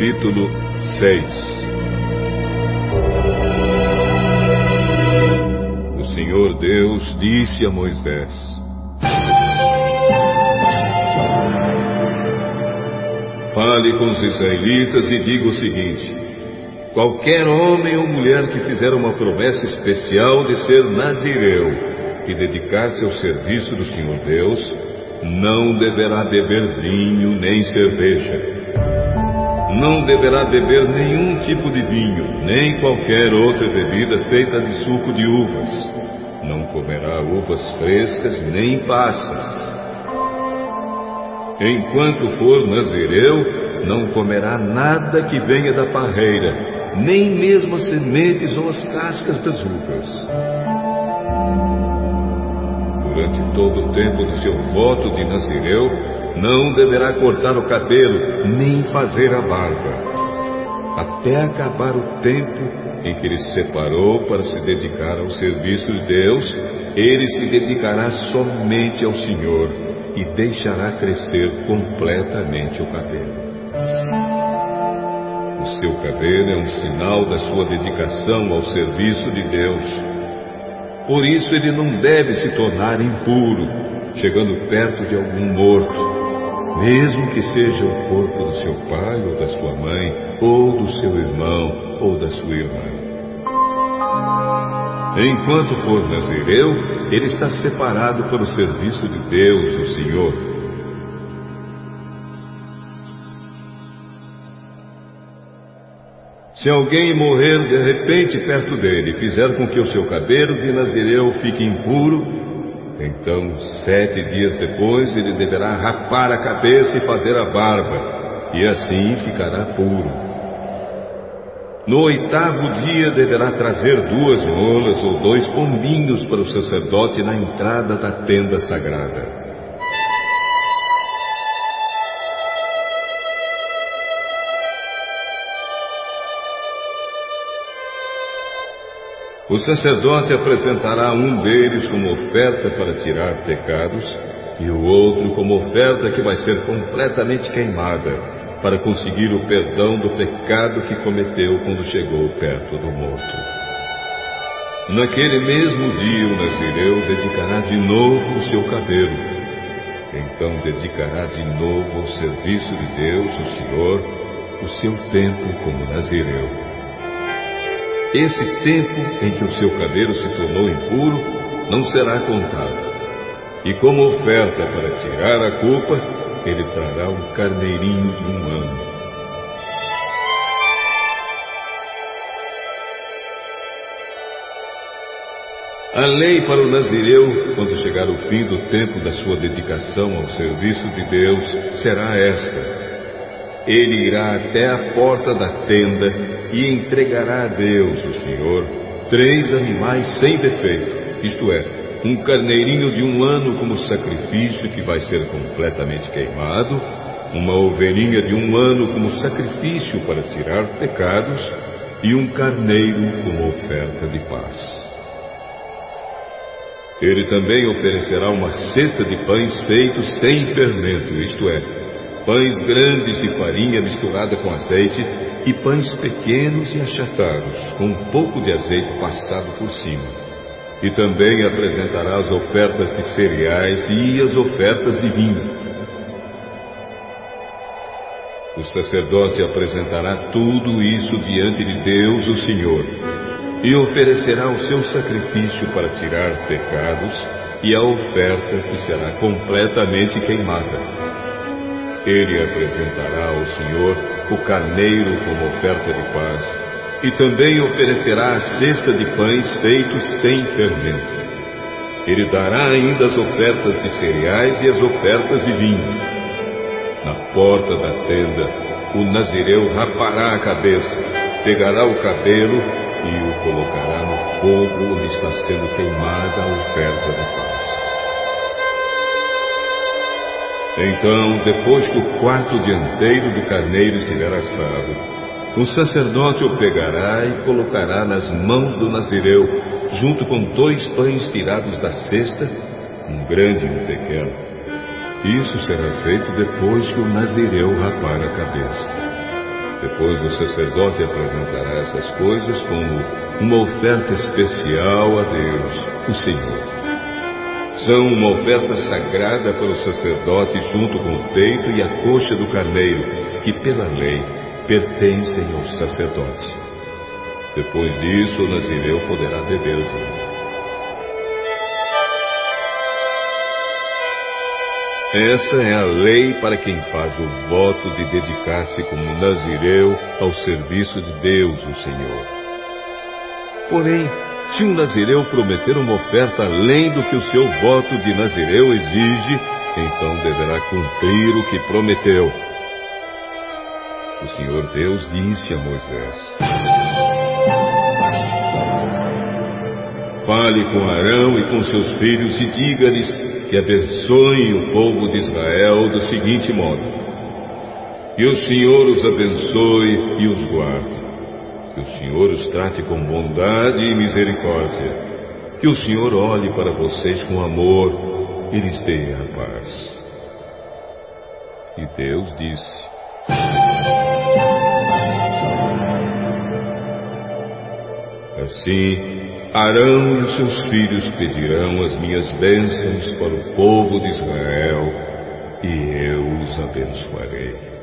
capítulo 6 O Senhor Deus disse a Moisés: Fale com os israelitas e diga o seguinte: Qualquer homem ou mulher que fizer uma promessa especial de ser nazireu e dedicar-se ao serviço do Senhor Deus, não deverá beber vinho nem cerveja. Não deverá beber nenhum tipo de vinho, nem qualquer outra bebida feita de suco de uvas. Não comerá uvas frescas nem passas. Enquanto for nazireu, não comerá nada que venha da parreira, nem mesmo as sementes ou as cascas das uvas. Durante todo o tempo do seu voto de Nazireu, não deverá cortar o cabelo, nem fazer a barba, até acabar o tempo em que ele se separou para se dedicar ao serviço de Deus, ele se dedicará somente ao Senhor e deixará crescer completamente o cabelo. O seu cabelo é um sinal da sua dedicação ao serviço de Deus. Por isso ele não deve se tornar impuro, chegando perto de algum morto, mesmo que seja o corpo do seu pai ou da sua mãe, ou do seu irmão ou da sua irmã. Enquanto for nazireu, ele está separado para o serviço de Deus, o Senhor. Se alguém morrer de repente perto dele fizer com que o seu cabelo de Nazireu fique impuro, então sete dias depois ele deverá rapar a cabeça e fazer a barba, e assim ficará puro. No oitavo dia deverá trazer duas rolas ou dois pombinhos para o sacerdote na entrada da tenda sagrada. O sacerdote apresentará um deles como oferta para tirar pecados e o outro como oferta que vai ser completamente queimada para conseguir o perdão do pecado que cometeu quando chegou perto do morto. Naquele mesmo dia o Nazireu dedicará de novo o seu cabelo. Então dedicará de novo ao serviço de Deus, o Senhor, o seu tempo como Nazireu. Esse tempo em que o seu cabelo se tornou impuro não será contado. E como oferta para tirar a culpa, ele trará um carneirinho de um ano. A lei para o Nazireu, quando chegar o fim do tempo da sua dedicação ao serviço de Deus, será esta: ele irá até a porta da tenda e entregará a Deus, o Senhor, três animais sem defeito, isto é, um carneirinho de um ano como sacrifício que vai ser completamente queimado, uma ovelhinha de um ano como sacrifício para tirar pecados e um carneiro como oferta de paz. Ele também oferecerá uma cesta de pães feitos sem fermento, isto é, pães grandes de farinha misturada com azeite e pães pequenos e achatados, com um pouco de azeite passado por cima. E também apresentará as ofertas de cereais e as ofertas de vinho. O sacerdote apresentará tudo isso diante de Deus, o Senhor, e oferecerá o seu sacrifício para tirar pecados e a oferta que será completamente queimada ele apresentará ao Senhor o carneiro como oferta de paz, e também oferecerá a cesta de pães feitos sem fermento. Ele dará ainda as ofertas de cereais e as ofertas de vinho. Na porta da tenda, o nazireu rapará a cabeça, pegará o cabelo e o colocará no fogo onde está sendo queimada a oferta de paz. Então, depois que o quarto dianteiro do carneiro estiver assado, o sacerdote o pegará e colocará nas mãos do nazireu, junto com dois pães tirados da cesta, um grande e um pequeno. Isso será feito depois que o nazireu rapar a cabeça. Depois o sacerdote apresentará essas coisas como uma oferta especial a Deus, o Senhor. São uma oferta sagrada para o sacerdote junto com o peito e a coxa do carneiro, que pela lei pertencem ao sacerdote. Depois disso, o nazireu poderá beber o. Essa é a lei para quem faz o voto de dedicar-se como nazireu ao serviço de Deus, o Senhor. Porém, se um nazireu prometer uma oferta além do que o seu voto de nazireu exige, então deverá cumprir o que prometeu. O Senhor Deus disse a Moisés: Fale com Arão e com seus filhos e diga-lhes que abençoem o povo de Israel do seguinte modo: Que o Senhor os abençoe e os guarde. Que o Senhor os trate com bondade e misericórdia. Que o Senhor olhe para vocês com amor e lhes dê a paz. E Deus disse: Assim, Arão e os seus filhos pedirão as minhas bênçãos para o povo de Israel, e eu os abençoarei.